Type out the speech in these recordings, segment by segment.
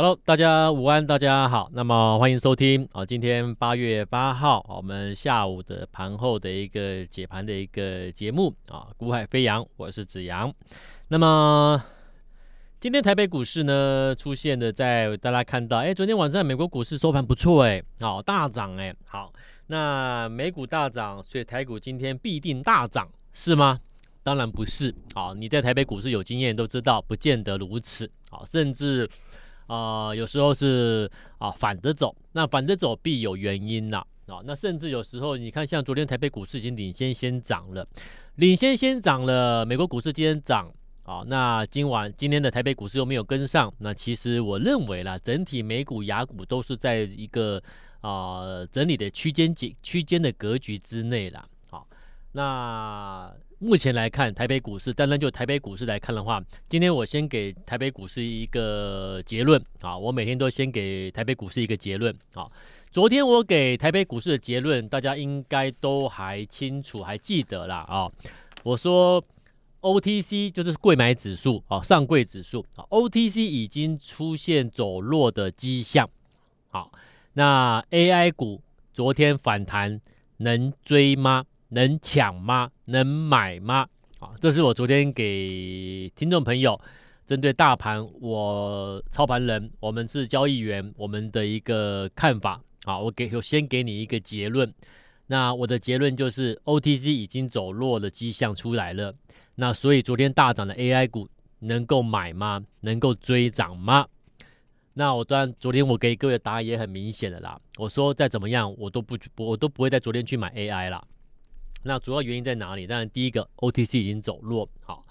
Hello，大家午安，大家好。那么欢迎收听啊，今天八月八号，我们下午的盘后的一个解盘的一个节目啊，股海飞扬，我是子阳。那么今天台北股市呢，出现的在大家看到，哎，昨天晚上美国股市收盘不错，哎，好大涨，哎，好，那美股大涨，所以台股今天必定大涨，是吗？当然不是，好，你在台北股市有经验都知道，不见得如此，好，甚至。啊、有时候是啊反着走，那反着走必有原因呐啊，那甚至有时候你看，像昨天台北股市已经领先先涨了，领先先涨了，美国股市今天涨啊，那今晚今天的台北股市又没有跟上，那其实我认为啦，整体美股亚股都是在一个啊整理的区间几区间的格局之内啦，好，那。目前来看，台北股市，单单就台北股市来看的话，今天我先给台北股市一个结论啊，我每天都先给台北股市一个结论啊。昨天我给台北股市的结论，大家应该都还清楚，还记得啦啊。我说 OTC 就是柜买指数啊，上柜指数啊，OTC 已经出现走弱的迹象。好，那 AI 股昨天反弹能追吗？能抢吗？能买吗？啊，这是我昨天给听众朋友针对大盘，我操盘人，我们是交易员，我们的一个看法。啊，我给我先给你一个结论。那我的结论就是 OTC 已经走弱的迹象出来了。那所以昨天大涨的 AI 股能够买吗？能够追涨吗？那我当然昨天我给各位的答案也很明显的啦。我说再怎么样，我都不我都不会在昨天去买 AI 啦。那主要原因在哪里？当然，第一个 OTC 已经走弱，好，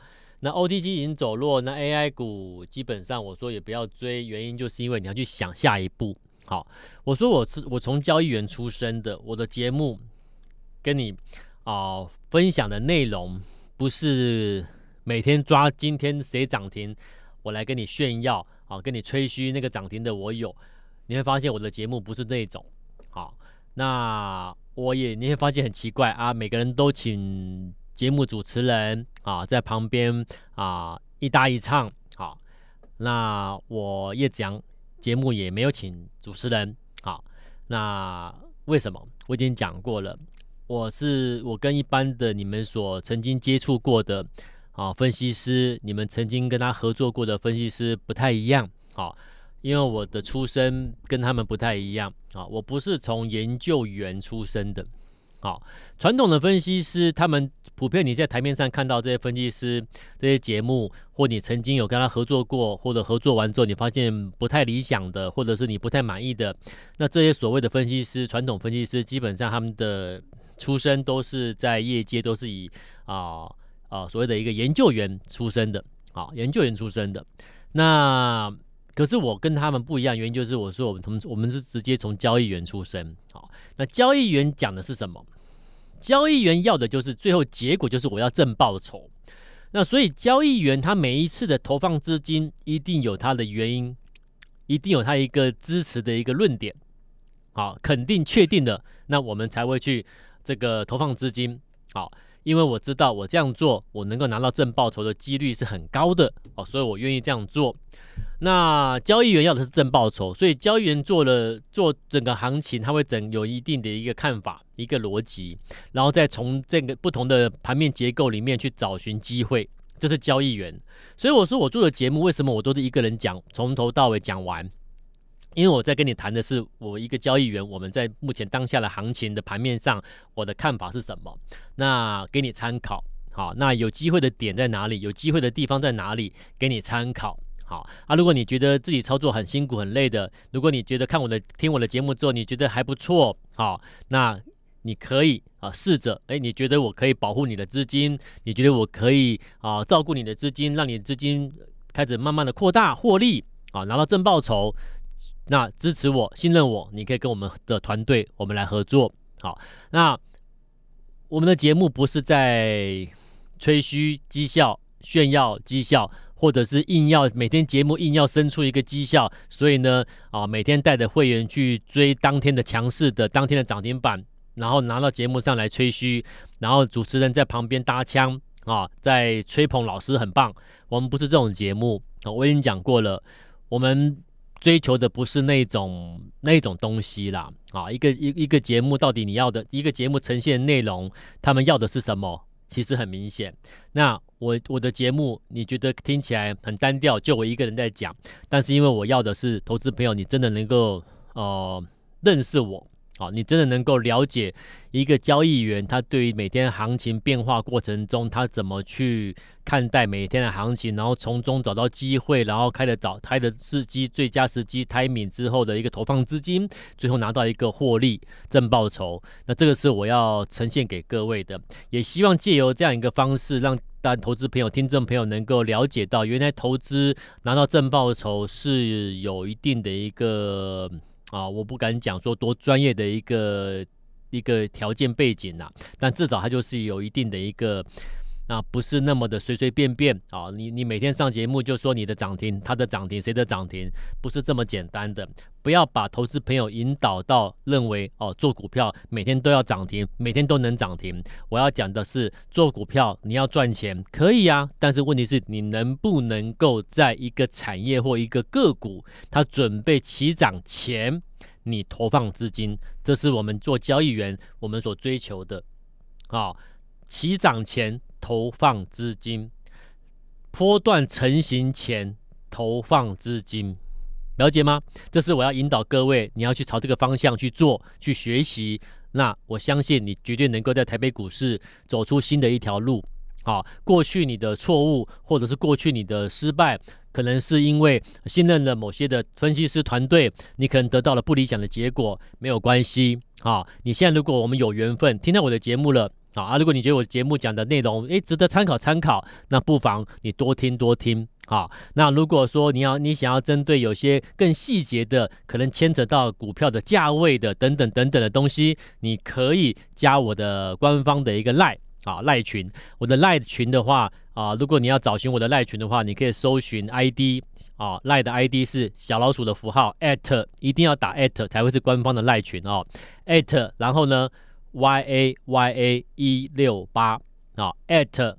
那 OTC 已经走弱，那 AI 股基本上我说也不要追，原因就是因为你要去想下一步，好，我说我是我从交易员出身的，我的节目跟你啊、分享的内容不是每天抓今天谁涨停，我来跟你炫耀啊，跟你吹嘘那个涨停的我有，你会发现我的节目不是那种，好，那。我也你会发现很奇怪啊，每个人都请节目主持人啊在旁边啊一搭一唱，好，那我叶子阳节目也没有请主持人，好，那为什么？我已经讲过了，我是我跟一般的你们所曾经接触过的啊分析师，你们曾经跟他合作过的分析师不太一样，好。因为我的出身跟他们不太一样啊，我不是从研究员出身的，好，传统的分析师，他们普遍你在台面上看到这些分析师这些节目，或你曾经有跟他合作过，或者合作完之后你发现不太理想的，或者是你不太满意的，那这些所谓的分析师，传统分析师，基本上他们的出身都是在业界都是以啊啊所谓的一个研究员出身的，啊研究员出身的，那。可是我跟他们不一样，原因就是我说我们同我们是直接从交易员出身，好，那交易员讲的是什么？交易员要的就是最后结果就是我要挣报酬，那所以交易员他每一次的投放资金一定有他的原因，一定有他一个支持的一个论点，好，肯定确定的，那我们才会去这个投放资金，好，因为我知道我这样做我能够拿到正报酬的几率是很高的，哦，所以我愿意这样做。那交易员要的是正报酬，所以交易员做了做整个行情，他会整有一定的一个看法、一个逻辑，然后再从这个不同的盘面结构里面去找寻机会，这是交易员。所以我说我做的节目为什么我都是一个人讲，从头到尾讲完？因为我在跟你谈的是我一个交易员，我们在目前当下的行情的盘面上，我的看法是什么？那给你参考。好，那有机会的点在哪里？有机会的地方在哪里？给你参考。好啊，如果你觉得自己操作很辛苦很累的，如果你觉得看我的听我的节目之后你觉得还不错，好，那你可以啊试着，哎，你觉得我可以保护你的资金，你觉得我可以啊照顾你的资金，让你的资金开始慢慢的扩大获利啊，拿到正报酬，那支持我信任我，你可以跟我们的团队我们来合作，好，那我们的节目不是在吹嘘绩效炫耀绩效。或者是硬要每天节目硬要生出一个绩效，所以呢，啊，每天带着会员去追当天的强势的当天的涨停板，然后拿到节目上来吹嘘，然后主持人在旁边搭腔啊，在吹捧老师很棒。我们不是这种节目，我已经讲过了，我们追求的不是那种那种东西啦，啊，一个一一个节目到底你要的一个节目呈现内容，他们要的是什么？其实很明显。那我我的节目你觉得听起来很单调，就我一个人在讲，但是因为我要的是投资朋友，你真的能够呃认识我。好，你真的能够了解一个交易员，他对于每天行情变化过程中，他怎么去看待每天的行情，然后从中找到机会，然后开的早开的时机最佳时机 timing 之后的一个投放资金，最后拿到一个获利正报酬。那这个是我要呈现给各位的，也希望借由这样一个方式，让大家投资朋友、听众朋友能够了解到，原来投资拿到正报酬是有一定的一个。啊，我不敢讲说多专业的一个一个条件背景呐、啊，但至少它就是有一定的一个，啊，不是那么的随随便便啊。你你每天上节目就说你的涨停，他的涨停，谁的涨停，不是这么简单的。不要把投资朋友引导到认为哦，做股票每天都要涨停，每天都能涨停。我要讲的是，做股票你要赚钱可以啊，但是问题是你能不能够在一个产业或一个个股它准备起涨前，你投放资金，这是我们做交易员我们所追求的。好、哦，起涨前投放资金，波段成型前投放资金。了解吗？这是我要引导各位，你要去朝这个方向去做，去学习。那我相信你绝对能够在台北股市走出新的一条路。好，过去你的错误或者是过去你的失败，可能是因为信任了某些的分析师团队，你可能得到了不理想的结果，没有关系。好，你现在如果我们有缘分听到我的节目了。啊，如果你觉得我节目讲的内容，诶，值得参考参考，那不妨你多听多听。啊，那如果说你要你想要针对有些更细节的，可能牵扯到股票的价位的等等等等的东西，你可以加我的官方的一个赖啊赖群。我的赖群的话啊，如果你要找寻我的赖群的话，你可以搜寻 ID 啊赖的 ID 是小老鼠的符号 at，一定要打 at 才会是官方的赖群哦 at，然后呢。Y a y a 一六八啊，at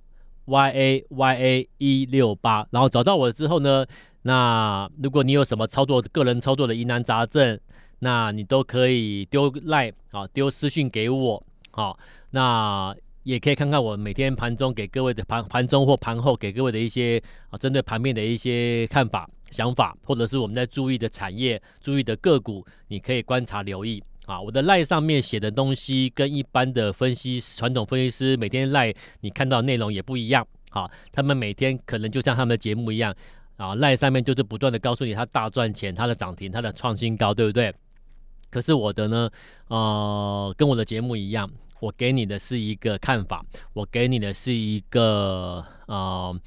y a y a 一六八，然后找到我了之后呢，那如果你有什么操作个人操作的疑难杂症，那你都可以丢 line 啊，丢私讯给我，好，那也可以看看我每天盘中给各位的盘盘中或盘后给各位的一些啊，针对盘面的一些看法、想法，或者是我们在注意的产业、注意的个股，你可以观察留意。啊，我的赖上面写的东西跟一般的分析传统分析师每天赖你看到内容也不一样。好，他们每天可能就像他们的节目一样，啊，赖上面就是不断的告诉你他大赚钱、他的涨停、他的创新高，对不对？可是我的呢，呃，跟我的节目一样，我给你的是一个看法，我给你的是一个呃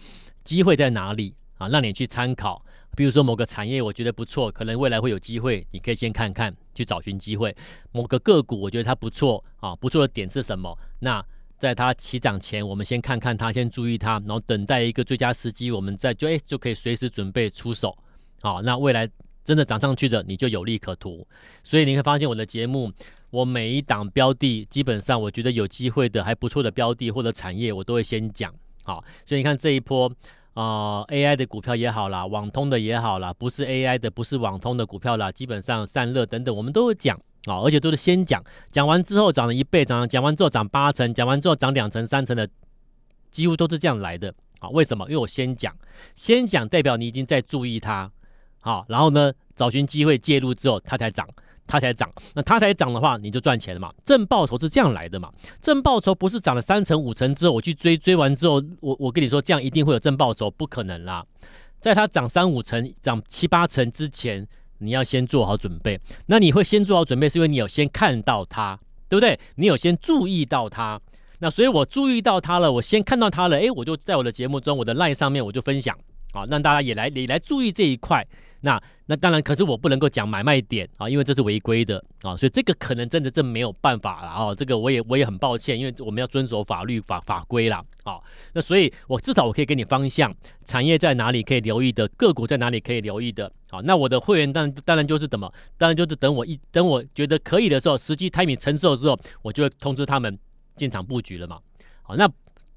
机会在哪里啊，让你去参考。比如说某个产业我觉得不错，可能未来会有机会，你可以先看看。去找寻机会，某个个股我觉得它不错啊，不错的点是什么？那在它起涨前，我们先看看它，先注意它，然后等待一个最佳时机，我们再就哎就可以随时准备出手。好，那未来真的涨上去的，你就有利可图。所以你会发现我的节目，我每一档标的，基本上我觉得有机会的还不错的标的或者产业，我都会先讲。好，所以你看这一波。啊、，AI 的股票也好啦，网通的也好啦，不是 AI 的，不是网通的股票啦，基本上散热等等，我们都有讲啊，而且都是先讲，讲完之后涨了一倍，涨讲完之后涨八成，讲完之后涨两成、三成的，几乎都是这样来的啊。为什么？因为我先讲，先讲代表你已经在注意它，好，然后呢，找寻机会介入之后，它才涨。它才涨，那它才涨的话，你就赚钱了嘛。正报酬是这样来的嘛。正报酬不是涨了三成五成之后，我去追，追完之后，我我跟你说这样一定会有正报酬，不可能啦。在它涨三五成、涨七八成之前，你要先做好准备。那你会先做好准备，是因为你有先看到它，对不对？你有先注意到它。那所以我注意到它了，我先看到它了，诶，我就在我的节目中，我的 LINE 上面我就分享，好，让大家也来也来注意这一块。那那当然，可是我不能够讲买卖点啊，因为这是违规的啊，所以这个可能真的这没有办法了啊，这个我也我也很抱歉，因为我们要遵守法律法法规啦啊。那所以，我至少我可以给你方向，产业在哪里可以留意的，个股在哪里可以留意的。好，那我的会员当然当然就是怎么，当然就是等我一等我觉得可以的时候，时机 timing 成熟之后，我就会通知他们进场布局了嘛。好，那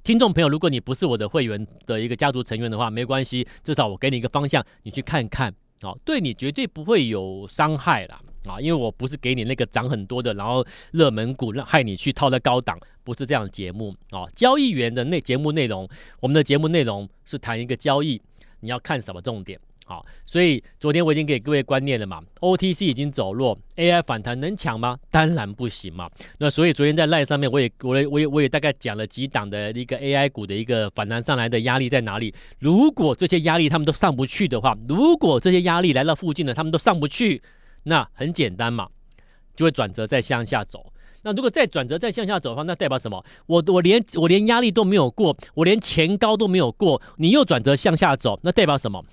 听众朋友，如果你不是我的会员的一个家族成员的话，没关系，至少我给你一个方向，你去看看。哦，对你绝对不会有伤害啦。啊，因为我不是给你那个涨很多的，然后热门股让害你去套在高档，不是这样的节目啊。交易员的那节目内容，我们的节目内容是谈一个交易，你要看什么重点？好，所以昨天我已经给各位观念了嘛，OTC 已经走弱，AI 反弹能抢吗？当然不行嘛。那所以昨天在 Lie 上面，我也我也我也我也大概讲了几档的一个 AI 股的一个反弹上来的压力在哪里。如果这些压力他们都上不去的话，如果这些压力来到附近的他们都上不去，那很简单嘛，就会转折再向下走。那如果再转折再向下走的话，那代表什么？我我连我连压力都没有过，我连前高都没有过，你又转折向下走，那代表什么？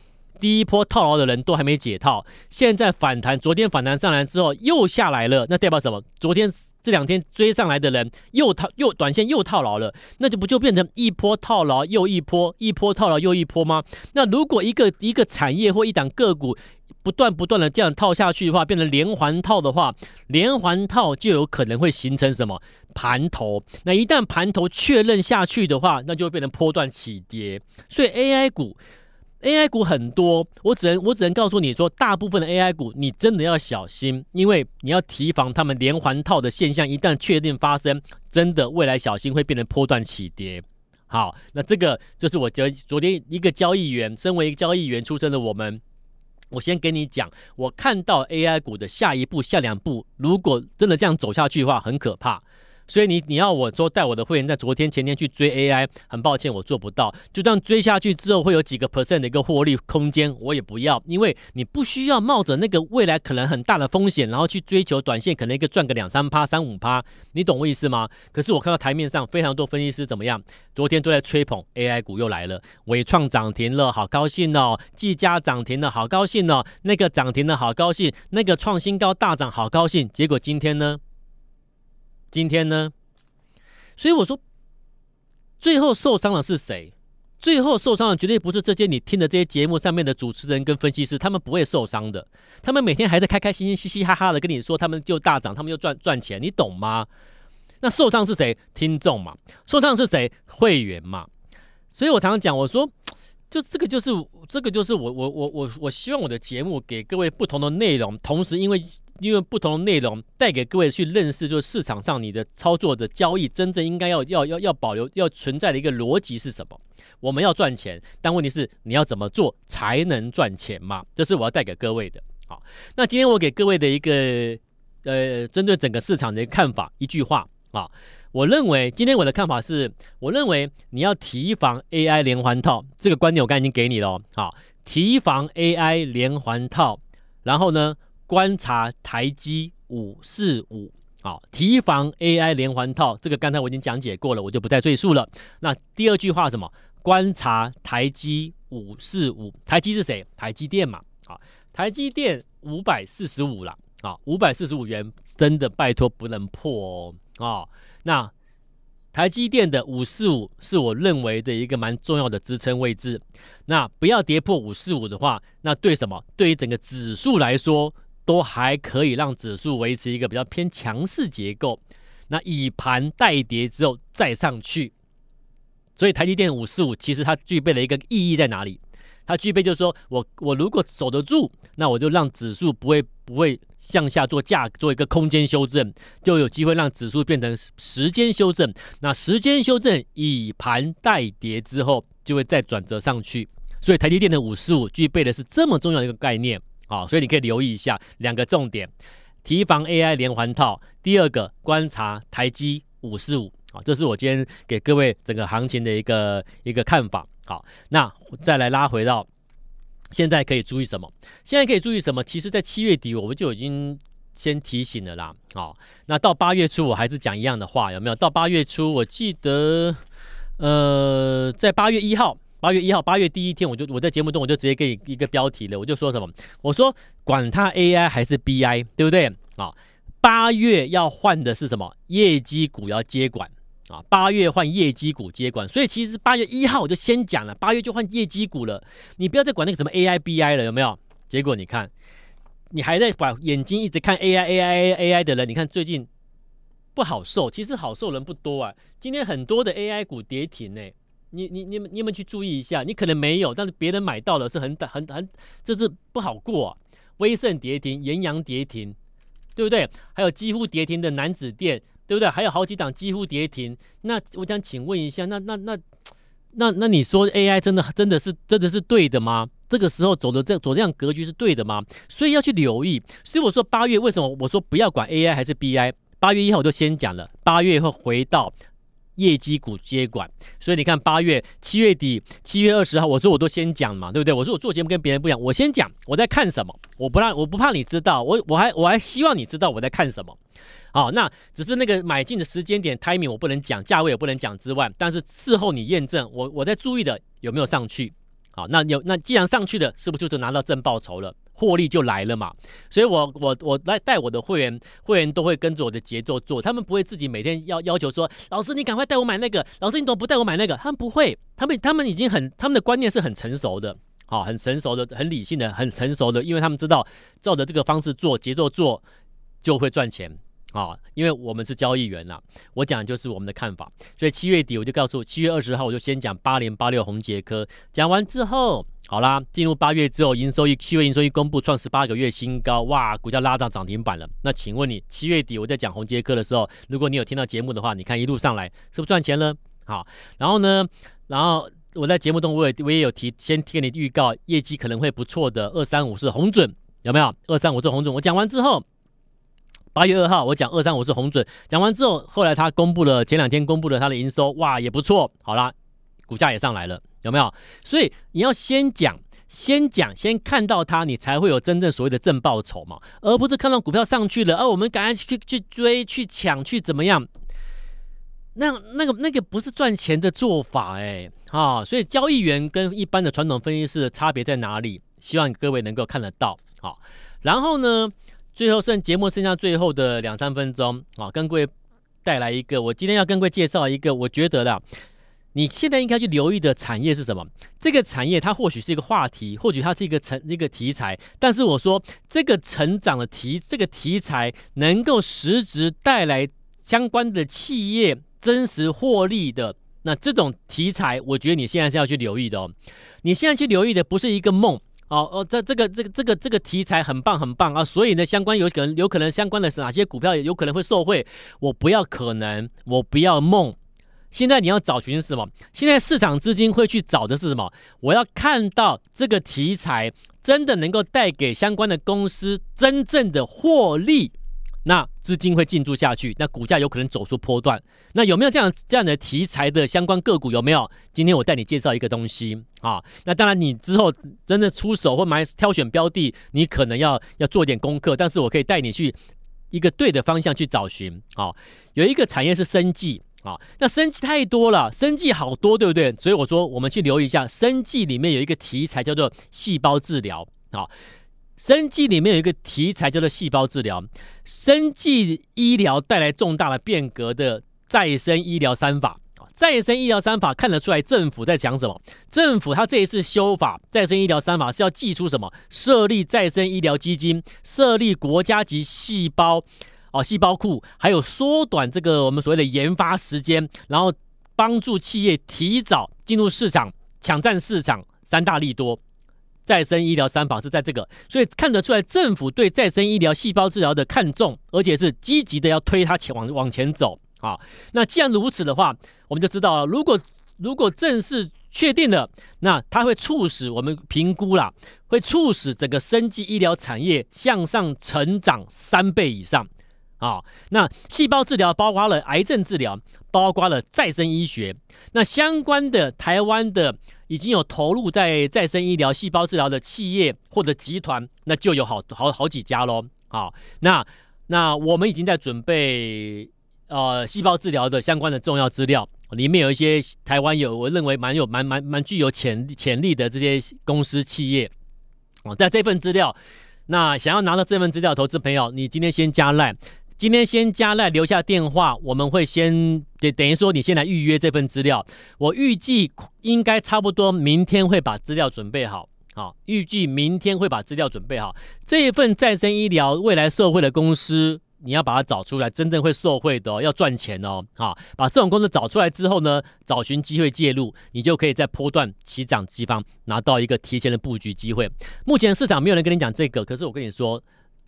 第一波套牢的人都还没解套，现在反弹，昨天反弹上来之后又下来了，那代表什么？昨天这两天追上来的人又套又短线又套牢了，那就不就变成一波套牢又一波，一波套牢又一波吗？那如果一个一个产业或一档个股不断不断的这样套下去的话，变成连环套的话，连环套就有可能会形成什么盘头？那一旦盘头确认下去的话，那就会变成波段起跌，所以 AI 股。AI 股很多，我只能我只能告诉你说，大部分的 AI 股你真的要小心，因为你要提防他们连环套的现象一旦确定发生，真的未来小心会变成波段起跌。好，那这个就是我昨昨天一个交易员，身为一个交易员出身的我们，我先跟你讲，我看到 AI 股的下一步、下两步，如果真的这样走下去的话，很可怕。所以你你要我说带我的会员在昨天前天去追 AI，很抱歉我做不到。就这样追下去之后会有几个 percent 的一个获利空间，我也不要，因为你不需要冒着那个未来可能很大的风险，然后去追求短线可能一个赚个两三趴、三五趴，你懂我意思吗？可是我看到台面上非常多分析师怎么样，昨天都在吹捧 AI 股又来了，纬创涨停了，好高兴哦；技嘉涨停了，好高兴哦；那个涨停了，好高兴；那个创新高大涨，好高兴。结果今天呢？今天呢，所以我说，最后受伤的是谁？最后受伤的绝对不是这些你听的这些节目上面的主持人跟分析师，他们不会受伤的。他们每天还在开开心心、嘻嘻哈哈的跟你说，他们就大涨，他们就赚赚钱，你懂吗？那受伤是谁？听众嘛，受伤是谁？会员嘛。所以我常常讲，我说，就这个就是这个就是我我我我我希望我的节目给各位不同的内容，同时因为。因为不同的内容带给各位去认识，就是市场上你的操作的交易真正应该要要要要保留要存在的一个逻辑是什么？我们要赚钱，但问题是你要怎么做才能赚钱嘛？这是我要带给各位的。好，那今天我给各位的一个呃，针对整个市场的看法，一句话啊，我认为今天我的看法是，我认为你要提防 AI 连环套，这个观点我刚才已经给你了。好，提防 AI 连环套，然后呢？观察台积五四五，好，提防 AI 连环套，这个刚才我已经讲解过了，我就不再赘述了。那第二句话什么？观察台积五四五，台积是谁？台积电嘛，好，台积电五百四十五了，啊，五百四十五元，真的拜托不能破哦，啊，那台积电的五四五是我认为的一个蛮重要的支撑位置，那不要跌破五四五的话，那对什么？对于整个指数来说。都还可以让指数维持一个比较偏强势结构，那以盘带跌之后再上去，所以台积电五四五其实它具备了一个意义在哪里？它具备就是说我我如果守得住，那我就让指数不会不会向下做价做一个空间修正，就有机会让指数变成时间修正。那时间修正以盘带跌之后，就会再转折上去。所以台积电的五四五具备的是这么重要的一个概念。好，所以你可以留意一下两个重点：提防 AI 连环套。第二个，观察台积五四五。啊，这是我今天给各位整个行情的一个一个看法。好，那再来拉回到现在可以注意什么？现在可以注意什么？其实，在七月底我们就已经先提醒了啦。好，那到八月初我还是讲一样的话，有没有？到八月初，我记得，呃，在八月一号。八月一号，八月第一天，我就我在节目中我就直接给你一个标题了，我就说什么？我说管它 AI 还是 BI，对不对？啊，八月要换的是什么？业绩股要接管啊！八月换业绩股接管，所以其实八月一号我就先讲了，八月就换业绩股了。你不要再管那个什么 AI BI 了，有没有？结果你看，你还在把眼睛一直看 AI AI AI 的人，你看最近不好受，其实好受人不多啊。今天很多的 AI 股跌停呢、你你你们你们去注意一下，你可能没有，但是别人买到了是很很很，这是不好过、啊。威盛跌停，延阳跌停，对不对？还有几乎跌停的楠梓电，对不对？还有好几档几乎跌停。那我想请问一下，那那那那那你说 AI 真的真的是真的是对的吗？这个时候走的这走这样格局是对的吗？所以要去留意。所以我说八月为什么我说不要管 AI 还是 BI？八月一号我就先讲了，八月会回到。业绩股接管，所以你看八月七月底七月二十号，我说我都先讲嘛，对不对？我说我做节目跟别人不一样，我先讲我在看什么，我不让我不怕你知道，我我还我还希望你知道我在看什么。好，那只是那个买进的时间点 timing 我不能讲，价位也不能讲之外，但是事后你验证我我在注意的有没有上去。好，那有那既然上去了，是不是就是拿到正报酬了？获利就来了嘛，所以我我我来带我的会员，会员都会跟着我的节奏做，他们不会自己每天要要求说，老师你赶快带我买那个，老师你怎么不带我买那个？他们不会，他们他们已经很，他们的观念是很成熟的，好，很成熟的，很理性的，很成熟的，因为他们知道照着这个方式做，节奏做就会赚钱。啊、因为我们是交易员呐，我讲的就是我们的看法，所以七月底我就告诉，七月二十号我就先讲八零八六宏捷科，讲完之后，好啦，进入八月之后，营收一七月营收一公布，创十八个月新高，哇，股价拉到涨停板了。那请问你，七月底我在讲宏捷科的时候，如果你有听到节目的话，你看一路上来是不是赚钱了？好，然后呢，然后我在节目中我也我也有提，先给你预告业绩可能会不错的二三五是红准，有没有？二三五是红准，我讲完之后。八月二号，我讲二三五是红准，讲完之后，后来他公布了前两天公布了他的营收，哇，也不错，好啦，股价也上来了，有没有？所以你要先讲，先讲，先看到它，你才会有真正所谓的正报酬嘛，而不是看到股票上去了，而、我们赶快去去追、去抢、去怎么样？那那个那个不是赚钱的做法哎，啊，所以交易员跟一般的传统分析师的差别在哪里？希望各位能够看得到，好，然后呢？最后剩节目剩下最后的两三分钟啊，跟各位带来一个，我今天要跟各位介绍一个，我觉得的，你现在应该去留意的产业是什么？这个产业它或许是一个话题，或许它是一个成一个题材，但是我说这个成长的题这个题材能够实质带来相关的企业真实获利的，那这种题材，我觉得你现在是要去留意的哦。你现在去留意的不是一个梦。哦哦，这这个这个这个这个题材很棒很棒啊，所以呢，相关有可能有可能相关的是哪些股票有可能会受惠？我不要可能，我不要梦。现在你要找寻什么？现在市场资金会去找的是什么？我要看到这个题材真的能够带给相关的公司真正的获利。那资金会进驻下去，那股价有可能走出波段。那有没有这样这样的题材的相关个股？有没有？今天我带你介绍一个东西啊。那当然，你之后真的出手或买挑选标的，你可能要要做点功课。但是我可以带你去一个对的方向去找寻啊。有一个产业是生技啊，那生技太多了，生技好多，对不对？所以我说，我们去留意一下生技里面有一个题材叫做细胞治疗啊。生技里面有一个题材叫做细胞治疗，生技医疗带来重大的变革的再生医疗三法啊，再生医疗三法看得出来政府在讲什么？政府他这一次修法再生医疗三法是要祭出什么？设立再生医疗基金，设立国家级细胞哦细胞库，还有缩短这个我们所谓的研发时间，然后帮助企业提早进入市场，抢占市场，三大利多。再生医疗三法是在这个，所以看得出来政府对再生医疗细胞治疗的看重，而且是积极的要推它前往往前走啊。那既然如此的话，我们就知道了，如果如果正式确定了，那它会促使我们评估啦，会促使整个生技医疗产业向上成长三倍以上啊。那细胞治疗包括了癌症治疗，包括了再生医学，那相关的台湾的。已经有投入在再生医疗、细胞治疗的企业或者集团，那就有好好好几家喽。啊，那那我们已经在准备呃细胞治疗的相关的重要资料，里面有一些台湾有我认为蛮有蛮蛮蛮具有潜潜力的这些公司企业。哦，在这份资料，那想要拿到这份资料，投资朋友，你今天先加 LINE。今天先加赖留下电话，我们会先等等于说你先来预约这份资料。我预计应该差不多明天会把资料准备好，好，预计明天会把资料准备好。这一份再生医疗未来社会的公司，你要把它找出来，真正会受惠的，要赚钱哦，好，把这种公司找出来之后呢，找寻机会介入，你就可以在波段起涨地方拿到一个提前的布局机会。目前市场没有人跟你讲这个，可是我跟你说，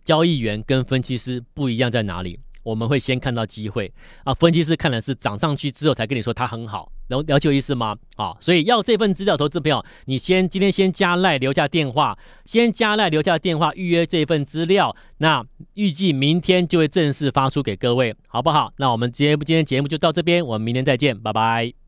交易员跟分析师不一样在哪里？我们会先看到机会啊，分析师看的是涨上去之后才跟你说它很好，能了解我意思吗？啊，所以要这份资料，投资朋友，你先今天先加赖留下电话，先加赖留下电话预约这份资料，那预计明天就会正式发出给各位，好不好？那我们今天今天节目就到这边，我们明天再见，拜拜。